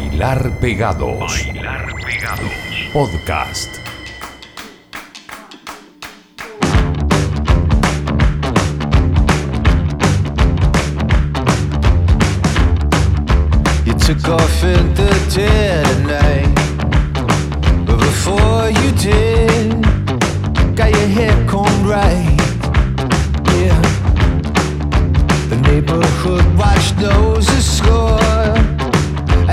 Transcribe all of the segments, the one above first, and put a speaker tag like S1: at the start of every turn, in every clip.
S1: Bailar Pegados. Bailar Pegados. Podcast.
S2: You took off in the dead of night. But before you did, got your hair combed right. Yeah. The neighborhood watch knows the score.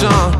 S2: and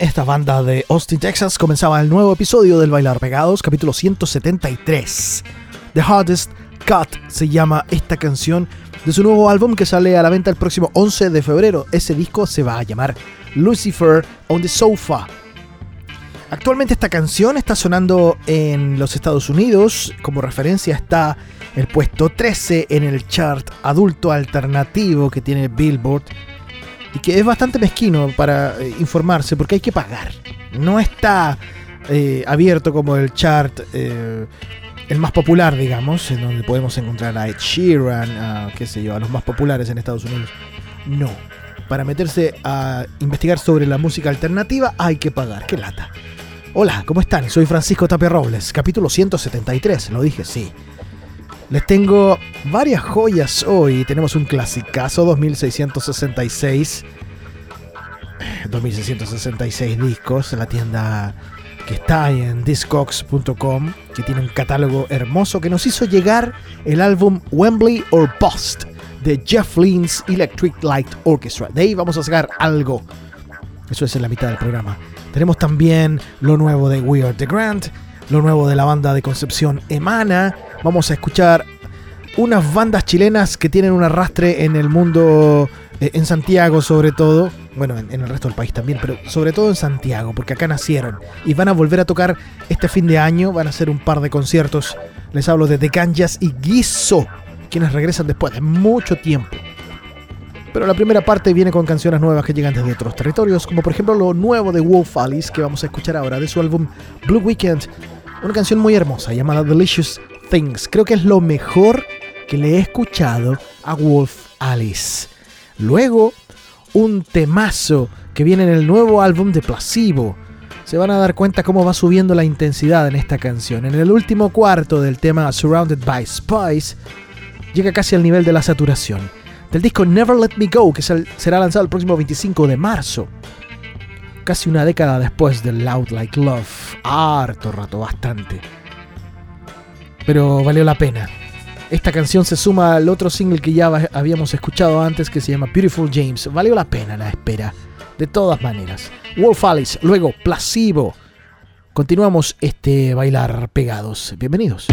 S3: esta banda de Austin, Texas, comenzaba el nuevo episodio del Bailar Pegados, capítulo 173. The Hardest Cut se llama esta canción de su nuevo álbum que sale a la venta el próximo 11 de febrero. Ese disco se va a llamar Lucifer on the Sofa. Actualmente esta canción está sonando en los Estados Unidos. Como referencia está el puesto 13 en el chart adulto alternativo que tiene Billboard y que es bastante mezquino para eh, informarse porque hay que pagar. No está eh, abierto como el chart, eh, el más popular, digamos, en donde podemos encontrar a Ed Sheeran, a, qué sé yo, a los más populares en Estados Unidos. No. Para meterse a investigar sobre la música alternativa hay que pagar. ¡Qué lata! Hola, ¿cómo están? Soy Francisco Tapia Robles, capítulo 173, lo dije, sí. Les tengo varias joyas hoy. Tenemos un clasicazo 2666. 2666 discos en la tienda que está en discogs.com, que tiene un catálogo hermoso que nos hizo llegar el álbum Wembley or Bust de Jeff Lynne's Electric Light Orchestra. De ahí vamos a sacar algo. Eso es en la mitad del programa. Tenemos también lo nuevo de We Are the Grant, lo nuevo de la banda de Concepción Emana. Vamos a escuchar unas bandas chilenas que tienen un arrastre en el mundo, eh, en Santiago sobre todo, bueno, en, el resto del país también, pero sobre todo en Santiago, porque acá nacieron y van a volver a tocar este fin de año, van a hacer un par de conciertos. Les hablo de The Ganjas y Guiso, quienes regresan después de mucho tiempo.
S4: Pero la primera parte viene con canciones nuevas que llegan desde otros territorios, como por ejemplo lo nuevo de Wolf Alice que vamos a escuchar ahora de su álbum Blue Weekend. Una canción muy hermosa llamada Delicious Things. Creo que es lo mejor que le he escuchado a Wolf Alice. Luego, un temazo que viene en el nuevo álbum de Placebo. Se van a dar cuenta cómo va subiendo la intensidad en esta canción. En el último cuarto del tema Surrounded by Spice, llega casi al nivel de la saturación del disco Never Let Me Go, que será lanzado el próximo 25 de marzo. Casi una década después de Loud Like Love. Harto rato, bastante. Pero valió la pena. Esta canción se suma al otro single que ya habíamos escuchado antes que se llama Beautiful James. Valió la pena la espera. De todas maneras. Wolf Alice, luego Placebo. Continuamos este bailar pegados. Bienvenidos.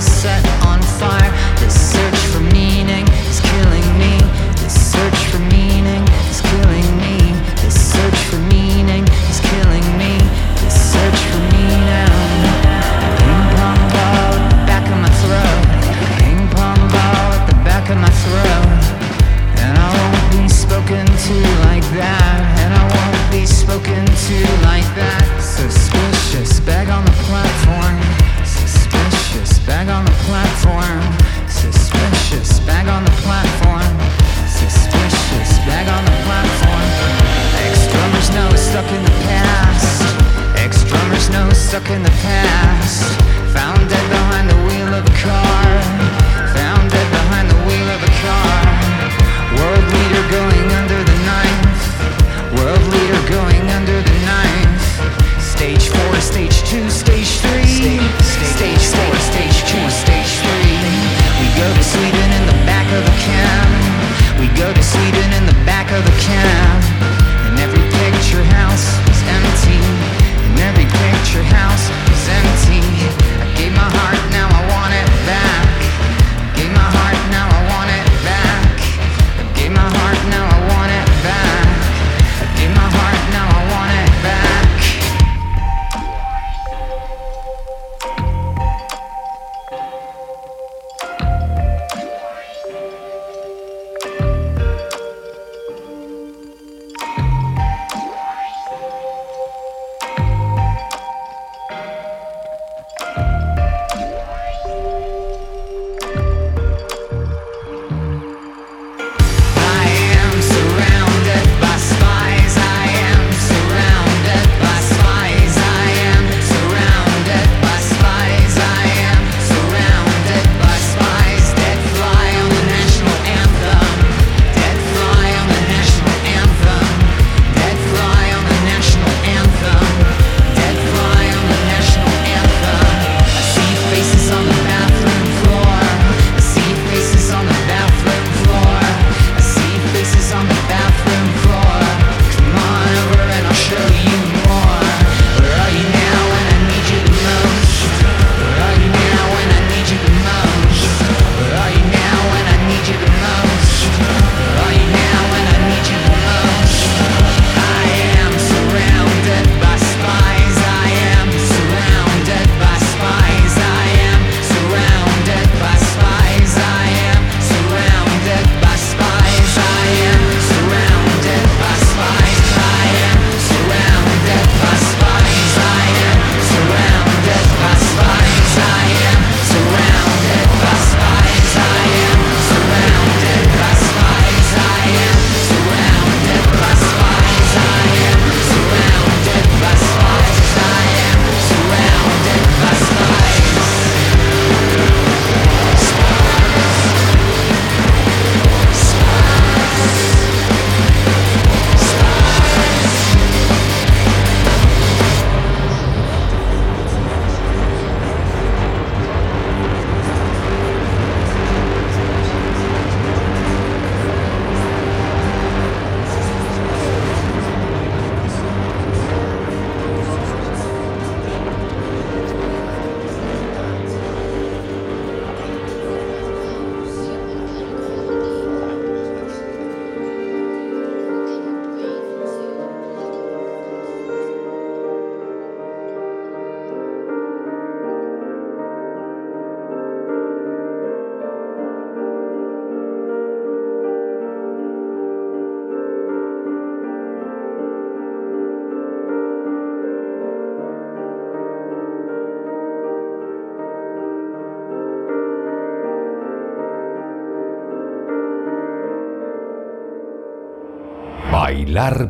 S1: sunset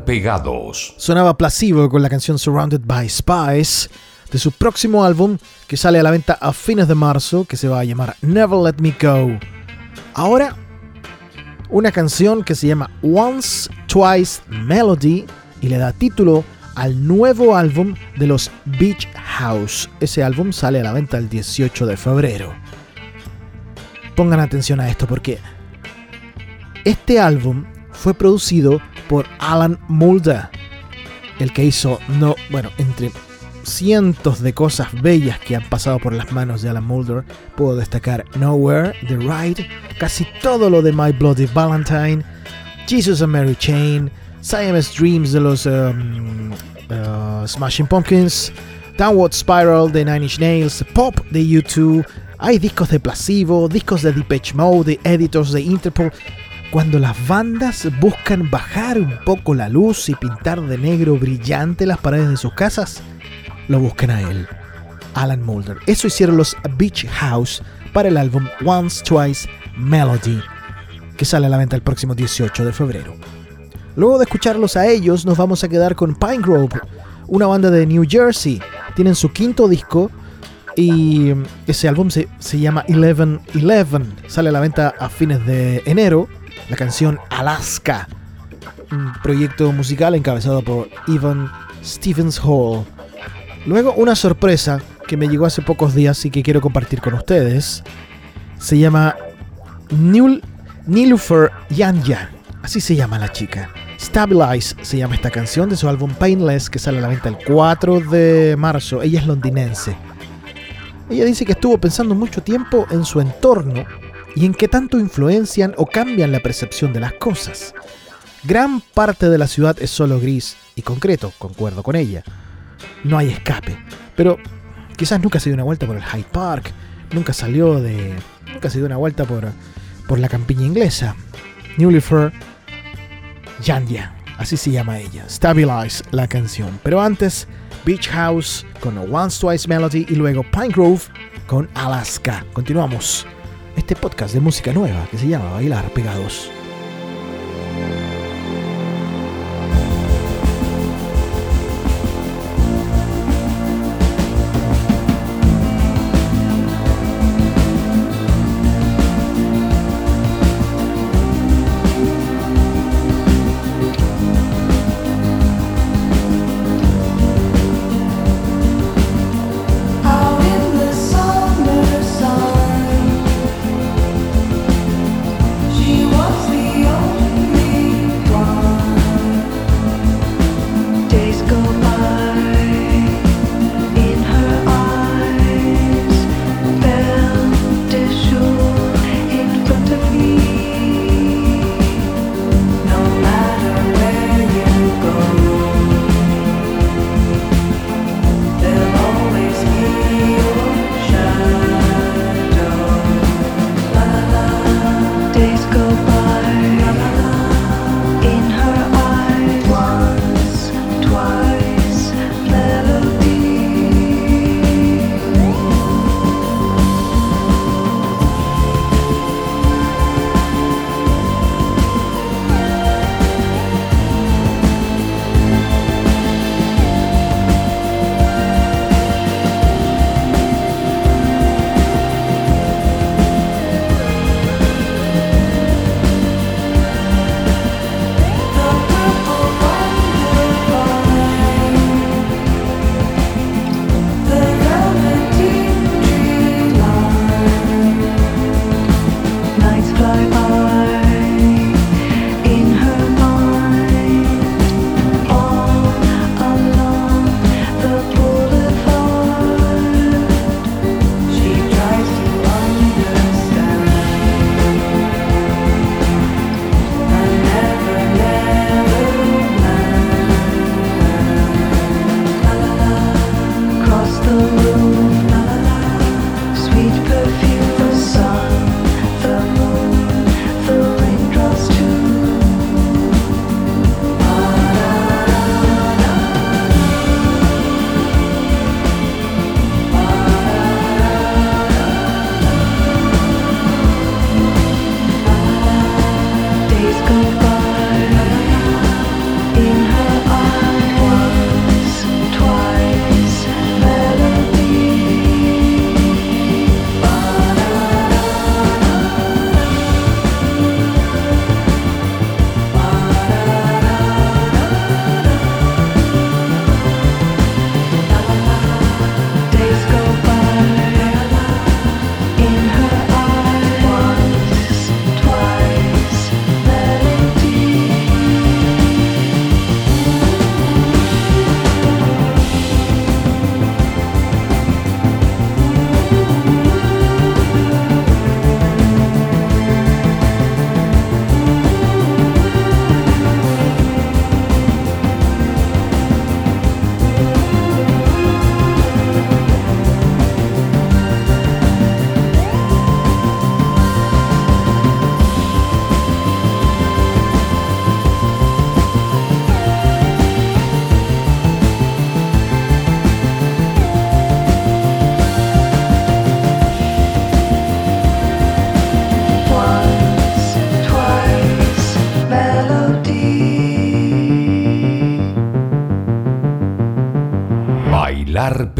S1: Pegados.
S3: Sonaba Placebo con la canción Surrounded by Spies de su próximo álbum que sale a la venta a fines de marzo que se va a llamar Never Let Me Go. Ahora, una canción que se llama Once, Twice, Melody y le da título al nuevo álbum de los Beach House. Ese álbum sale a la venta el 18 de febrero. Pongan atención a esto porque este álbum fue producido por Alan Mulder, el que hizo, no, bueno, entre cientos de cosas bellas que han pasado por las manos de Alan Mulder, puedo destacar Nowhere, The Ride, casi todo lo de My Bloody Valentine, Jesus and Mary Chain, Siamese Dreams de los um, uh, Smashing Pumpkins, Downward Spiral de Nine Inch Nails, Pop de U2, hay discos de Placebo, discos de Depeche Mode, de Editors de Interpol. Cuando las bandas buscan bajar un poco la luz y pintar de negro brillante las paredes de sus casas, lo buscan a él, Alan Mulder. Eso hicieron los Beach House para el álbum Once Twice Melody, que sale a la venta el próximo 18 de febrero. Luego de escucharlos a ellos, nos vamos a quedar con Pine Grove, una banda de New Jersey. Tienen su quinto disco y ese álbum se, se llama Eleven Eleven. Sale a la venta a fines de enero la canción Alaska, un proyecto musical encabezado por Ivan Stevens Hall. Luego una sorpresa que me llegó hace pocos días y que quiero compartir con ustedes. Se llama Nil Nilufer Yanya, así se llama la chica. Stabilize se llama esta canción de su álbum Painless que sale a la venta el 4 de marzo. Ella es londinense. Ella dice que estuvo pensando mucho tiempo en su entorno y en qué tanto influencian o cambian la percepción de las cosas. Gran parte de la ciudad es solo gris y concreto, concuerdo con ella. No hay escape, pero quizás nunca se dio una vuelta por el Hyde Park, nunca salió de... nunca se dio una vuelta por, por la campiña inglesa. Newlyfer Yanya, así se llama ella. Stabilize la canción. Pero antes, Beach House con Once Twice Melody y luego Pine Grove con Alaska. Continuamos este podcast de música nueva que se llama Bailar Pegados.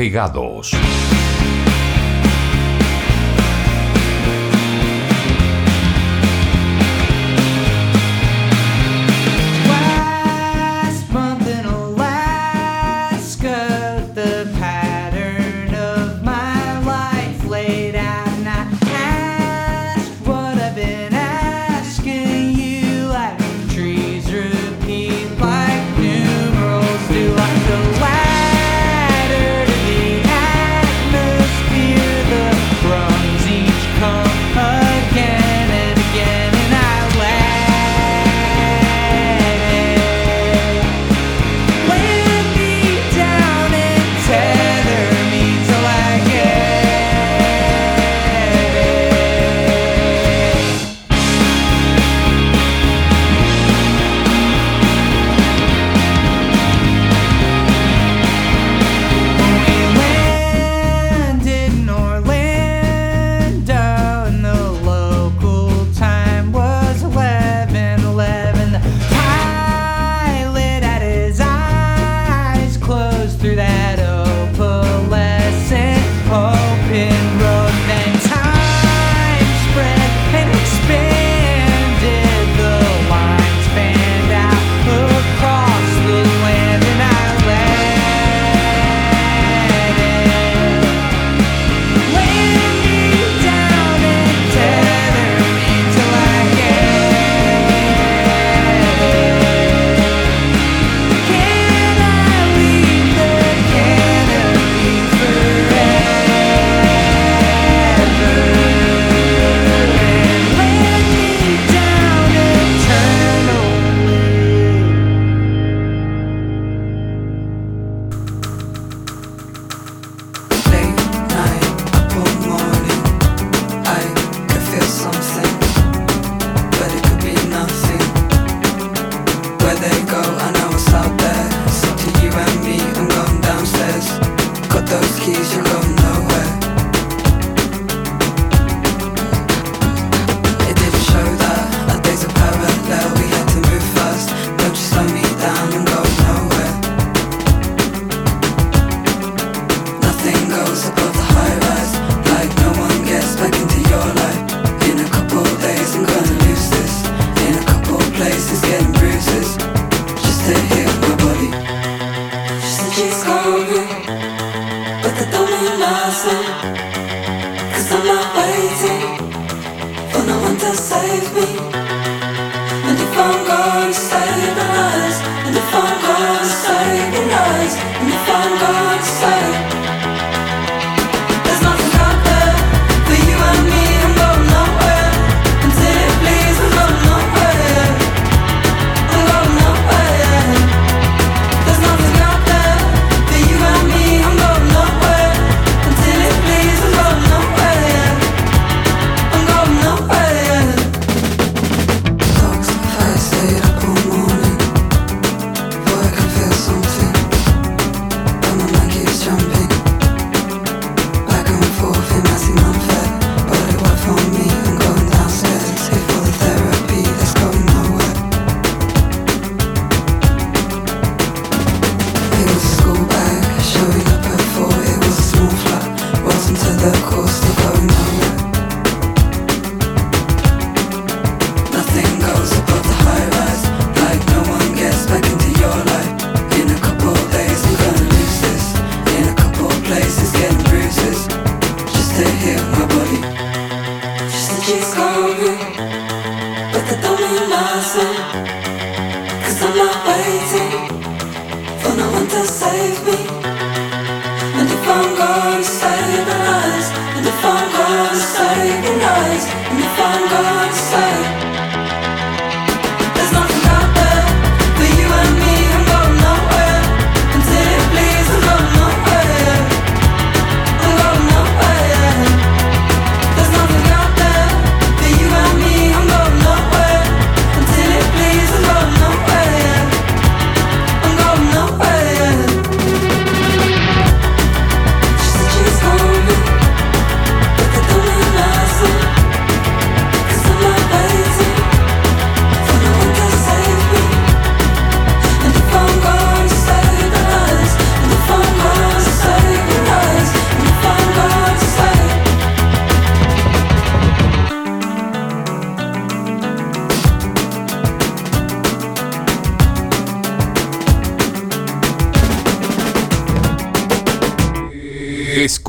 S1: Pegados.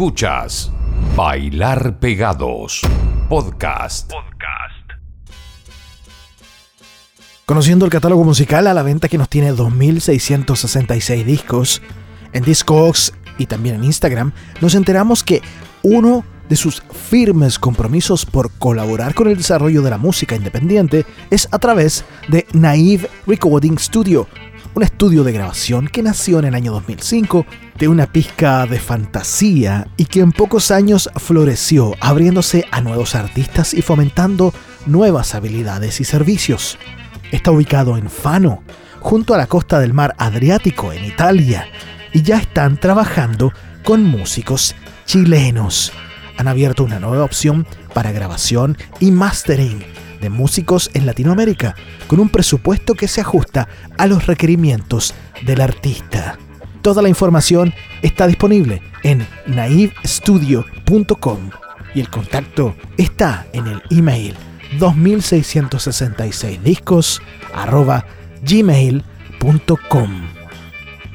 S1: Escuchas Bailar Pegados. Podcast.
S3: Conociendo el catálogo musical a la venta que nos tiene 2.666 discos, en Discogs y también en Instagram, nos enteramos que uno de sus firmes compromisos por colaborar con el desarrollo de la música independiente es a través de Naive Recording Studio, un estudio de grabación que nació en el año 2005 de una pizca de fantasía y que en pocos años floreció, abriéndose a nuevos artistas y fomentando nuevas habilidades y servicios. Está ubicado en Fano, junto a la costa del mar Adriático, en Italia, y ya están trabajando con músicos chilenos. Han abierto una nueva opción para grabación y mastering de músicos en Latinoamérica, con un presupuesto que se ajusta a los requerimientos del artista. Toda la información está disponible en naivestudio.com y el contacto está en el email 2666discos arroba gmail.com.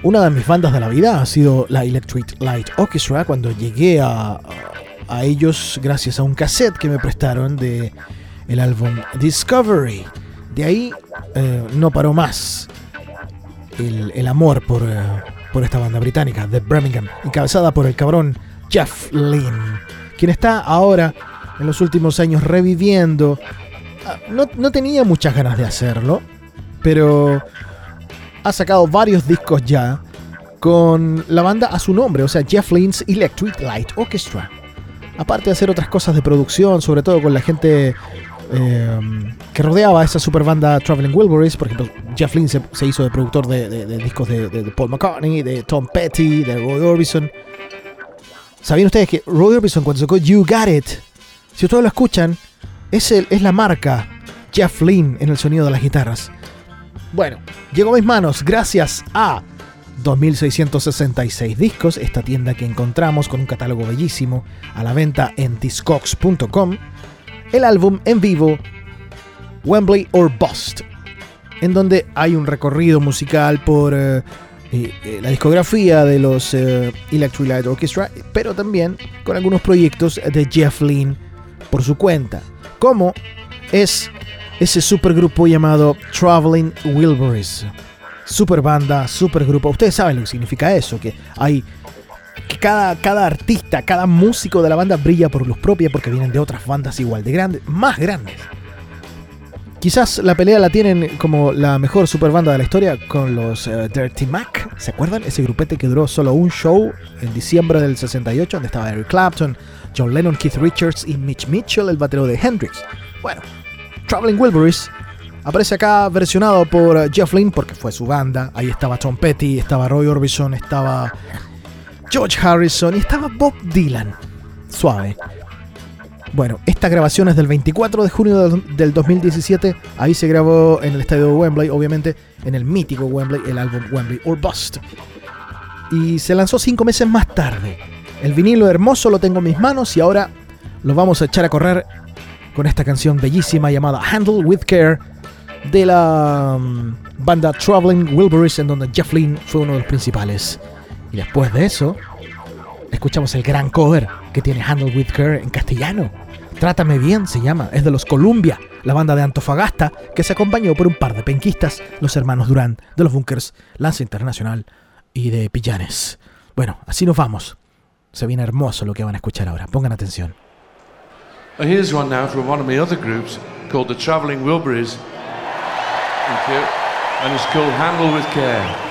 S3: Una de mis bandas de la vida ha sido la Electric Light Orchestra cuando llegué a, ellos gracias a un cassette que me prestaron de el álbum Discovery. De ahí eh, no paró más el, el amor por, eh, por esta banda británica de Birmingham, encabezada por el cabrón Jeff Lynne, quien está ahora en los últimos años reviviendo. Ah, No, no tenía muchas ganas de hacerlo, pero ha sacado varios discos ya con la banda a su nombre, o sea, Jeff Lynne's Electric Light Orchestra. Aparte de hacer otras cosas de producción, sobre todo con la gente eh, que rodeaba a esa super banda Traveling Wilburys. Por ejemplo, Jeff Lynne se, hizo de productor de, discos de Paul McCartney, de Tom Petty, de Roy Orbison. ¿Sabían ustedes que Roy Orbison cuando sacó You Got It, si ustedes lo escuchan, es, el, es la marca Jeff Lynne en el sonido de las guitarras? Bueno, llegó a mis manos gracias a 2666 discos, esta tienda que encontramos con un catálogo bellísimo a la venta en discogs.com, el álbum en vivo Wembley or Bust, en donde hay un recorrido musical por eh, eh, la discografía de los eh, Electric Light Orchestra, pero también con algunos proyectos de Jeff Lynne por su cuenta, como es ese supergrupo llamado Traveling Wilburys. Super banda, super grupo. Ustedes saben lo que significa eso, que hay cada, cada artista, cada músico de la banda brilla por luz propia porque vienen de otras bandas igual de grandes, más grandes. Quizás la pelea la tienen como la mejor super banda de la historia con los eh, Dirty Mac. ¿Se acuerdan? Ese grupete que duró solo un show en diciembre del 68, donde estaba Eric Clapton, John Lennon, Keith Richards y Mitch Mitchell, el batero de Hendrix. Bueno, Traveling Wilburys aparece acá versionado por eh, Jeff Lynne porque fue su banda. Ahí estaba Tom Petty, estaba Roy Orbison, estaba George Harrison y estaba Bob Dylan. Suave. Bueno, esta grabación es del 24 de junio del- del 2017. Ahí se grabó en el estadio Wembley, obviamente, en el mítico Wembley, el álbum Wembley or Bust. Y se lanzó cinco meses más tarde. El vinilo hermoso lo tengo en mis manos y ahora lo vamos a echar a correr con esta canción bellísima llamada Handle with Care de la mm, banda Traveling Wilburys, en donde Jeff Lynne fue uno de los principales. Después de eso, escuchamos el gran cover que tiene Handle with Care en castellano. Trátame bien se llama, es de los Columbia, la banda de Antofagasta, que se acompañó por un par de penquistas, los hermanos Durán, de los Bunkers, Lanza Internacional y de Pillanes. Bueno, así nos vamos. Se viene hermoso lo que van a escuchar ahora, pongan atención.
S5: Here's one now from one of my other groups called the Travelling Wilburys. Thank you. And it's called Handle with Care.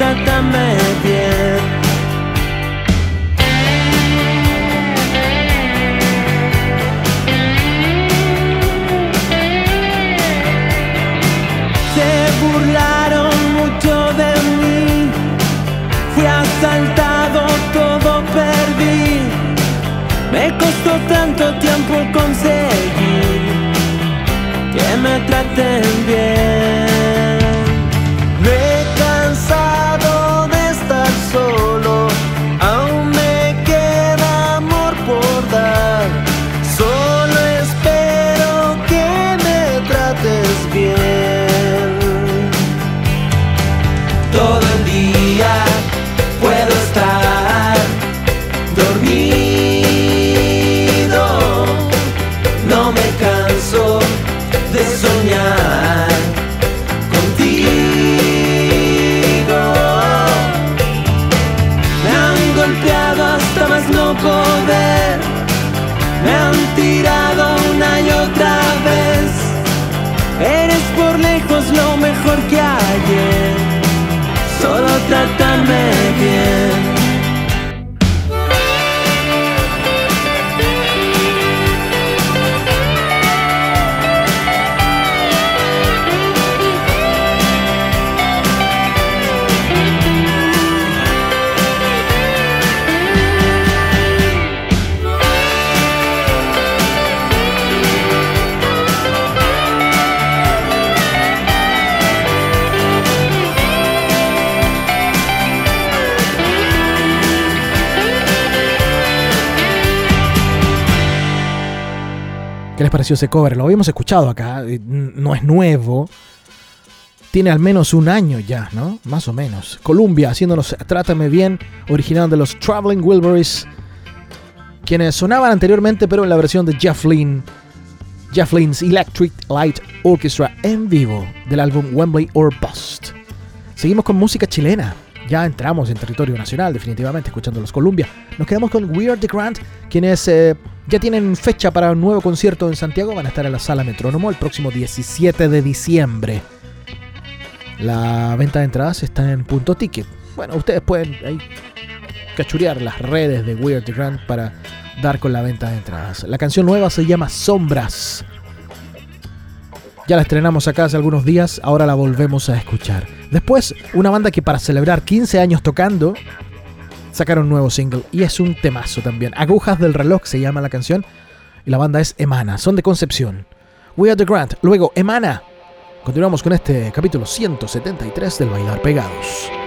S6: trátame bien. burlaron mucho de mí. Fui asaltado, todo perdí. Me costó tanto tiempo conseguir que me traten bien. man
S3: ¿Qué les pareció ese cover? Lo habíamos escuchado acá, no es nuevo. Tiene al menos un año ya, ¿no? Más o menos. Columbia haciéndonos Trátame Bien, original de los Traveling Wilburys, quienes sonaban anteriormente, pero en la versión de Jeff Lynne. Jeff Lynne's Electric Light Orchestra en vivo del álbum Wembley or Bust. Seguimos con música chilena. Ya entramos en territorio nacional, definitivamente, escuchando los Columbia. Nos quedamos con We Are quienes eh, ya tienen fecha para un nuevo concierto en Santiago. Van a estar en la sala Metrónomo el próximo 17 de diciembre. La venta de entradas está en punto ticket. Bueno, ustedes pueden ahí cachurear las redes de Grand para dar con la venta de entradas. La canción nueva se llama Sombras. Ya la estrenamos acá hace algunos días, ahora la volvemos a escuchar. Después, una banda que para celebrar 15 años tocando, sacaron un nuevo single y es un temazo también. Agujas del reloj se llama la canción y la banda es Emana, son de Concepción. We Are the Grant, luego Emana. Continuamos con este capítulo 173 del Bailar Pegados.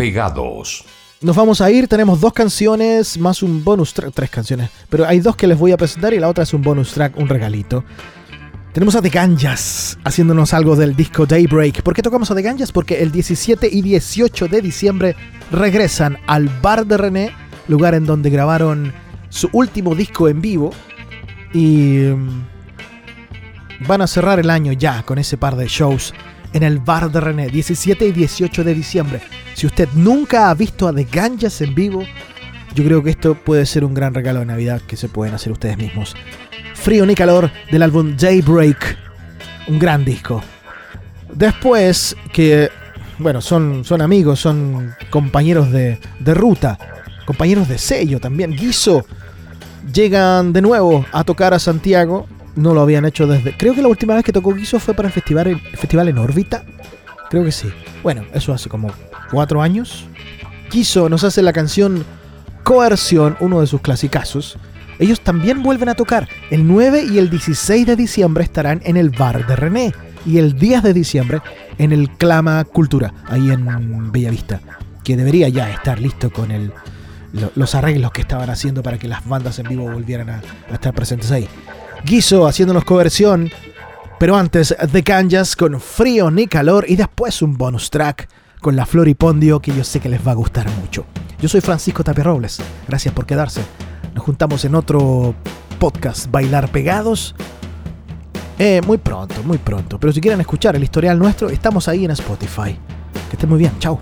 S1: Pegados.
S3: Nos vamos a ir, tenemos dos canciones más un bonus track, tres canciones, pero hay dos que les voy a presentar y la otra es un bonus track, un regalito. Tenemos a The Ganjas haciéndonos algo del disco Daybreak. ¿Por qué tocamos a The Ganjas? Porque el 17 y 18 de diciembre regresan al Bar de René, lugar en donde grabaron su último disco en vivo y mm, van a cerrar el año ya con ese par de shows en el Bar de René, 17 y 18 de diciembre. Si usted nunca ha visto a The Ganjas en vivo, yo creo que esto puede ser un gran regalo de Navidad que se pueden hacer ustedes mismos. Frío ni calor del álbum Daybreak, un gran disco. Después que, bueno, son, son amigos, son compañeros de, ruta, compañeros de sello también. Guiso llegan de nuevo a tocar a Santiago. No lo habían hecho desde. Creo que la última vez que tocó Guiso fue para el festival, el festival en órbita. Creo que sí. Bueno, eso hace como cuatro años. Guiso nos hace la canción Coerción, uno de sus clasicazos. Ellos también vuelven a tocar. El 9 y el 16 de diciembre estarán en el bar de René. Y el 10 de diciembre en el Clama Cultura, ahí en Bellavista. Que debería ya estar listo con los arreglos que estaban haciendo para que las bandas en vivo volvieran a, a estar presentes ahí. Guiso haciéndonos coversión. Pero antes, The Canjas con frío ni calor. Y después un bonus track con la Floripondio que yo sé que les va a gustar mucho. Yo soy Francisco Tapia Robles. Gracias por quedarse. Nos juntamos en otro podcast Bailar Pegados. Eh, muy pronto, muy pronto. Pero si quieren escuchar el historial nuestro, estamos ahí en Spotify. Que estén muy bien. Chao.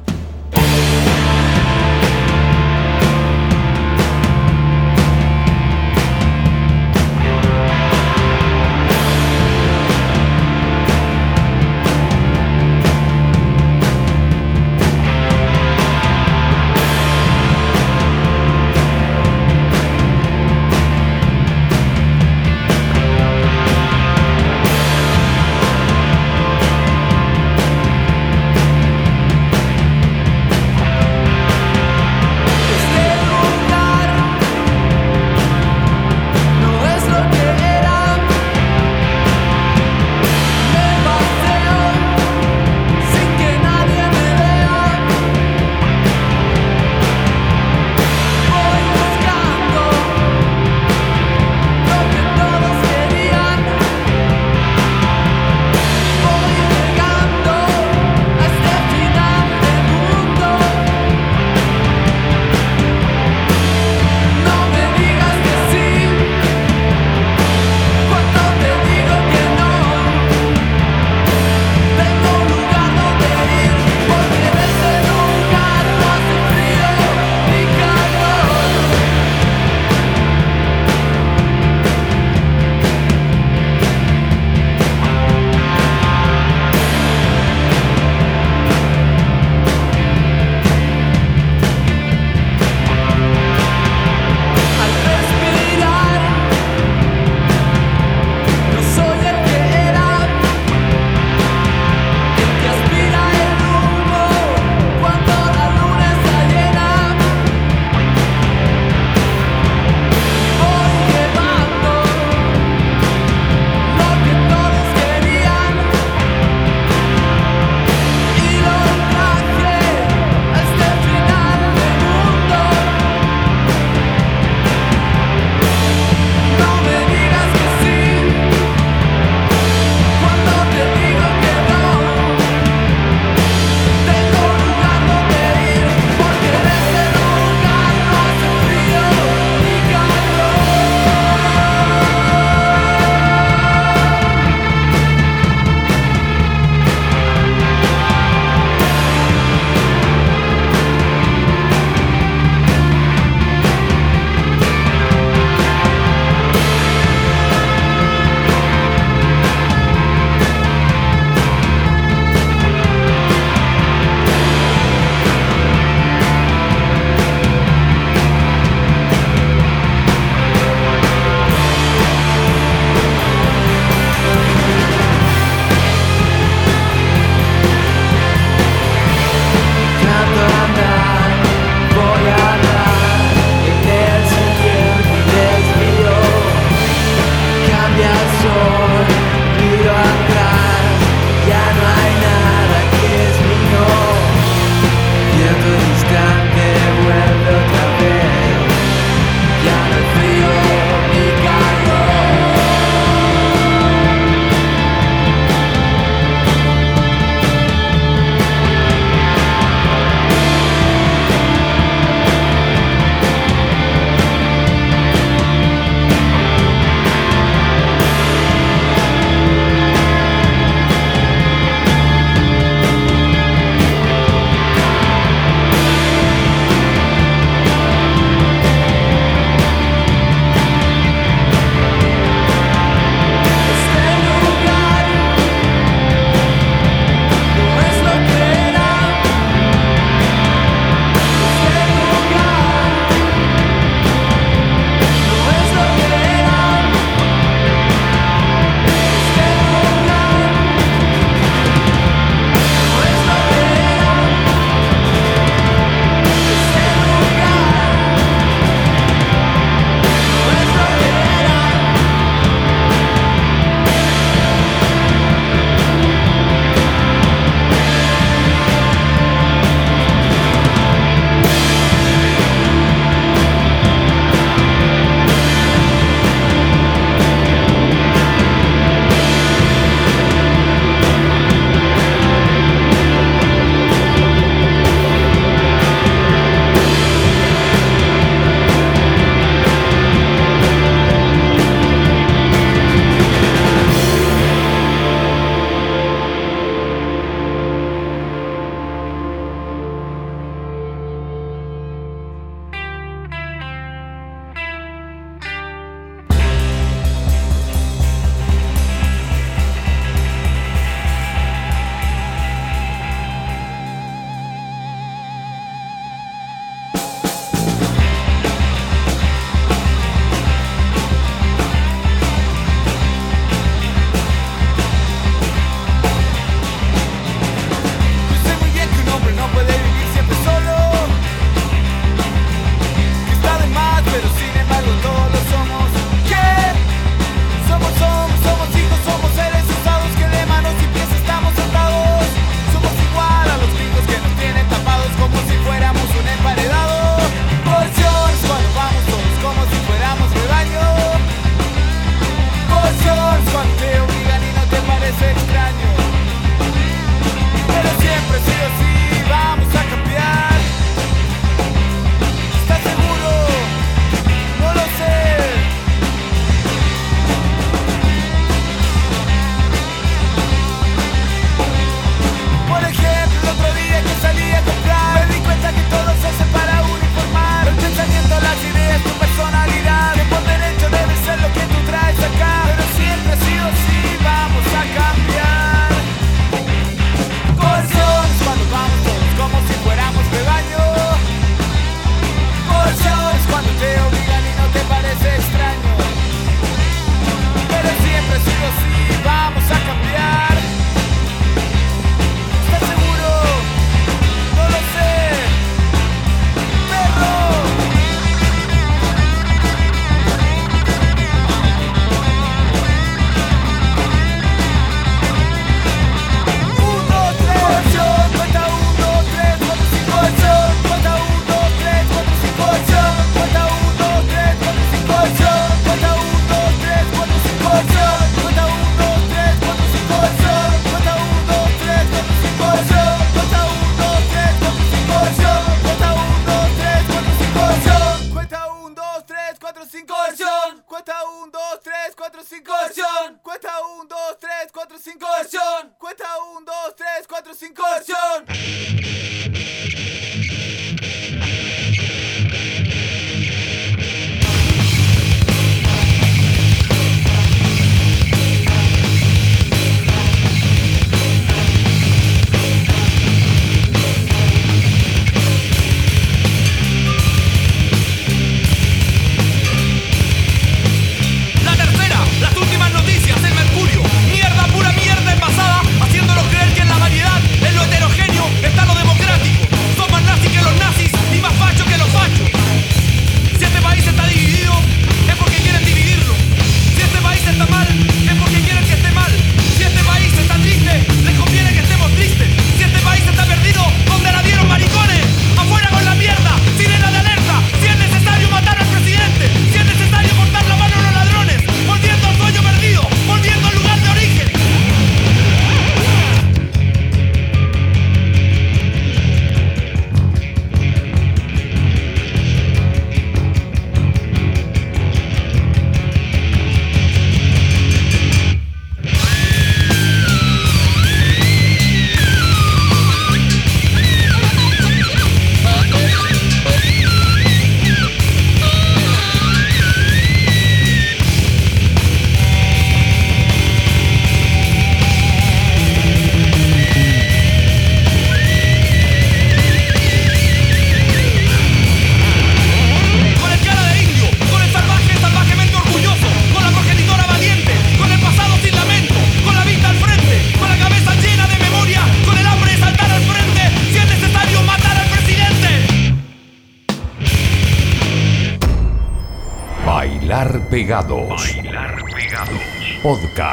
S7: Bailar Pegados. Podcast.